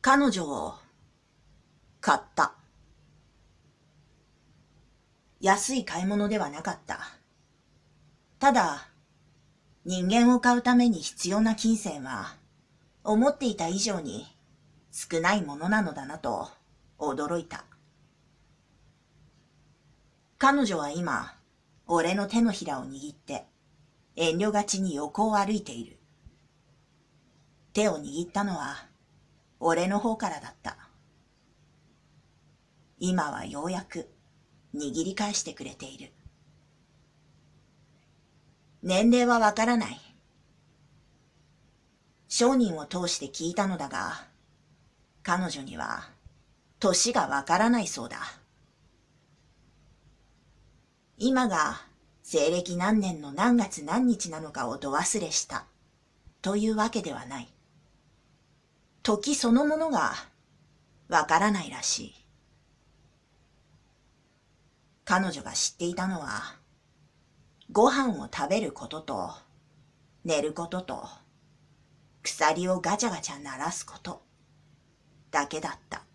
彼女を買った。安い買い物ではなかった。ただ、人間を買うために必要な金銭は、思っていた以上に少ないものなのだなと驚いた。彼女は今、俺の手のひらを握って、遠慮がちに横を歩いている。手を握ったのは、俺の方からだった。今はようやく握り返してくれている。年齢はわからない。商人を通して聞いたのだが、彼女には年がわからないそうだ。今が西暦何年の何月何日なのかをど忘れしたというわけではない。時そのものがわからないらしい。彼女が知っていたのは、ご飯を食べることと、寝ることと、鎖をガチャガチャ鳴らすことだけだった。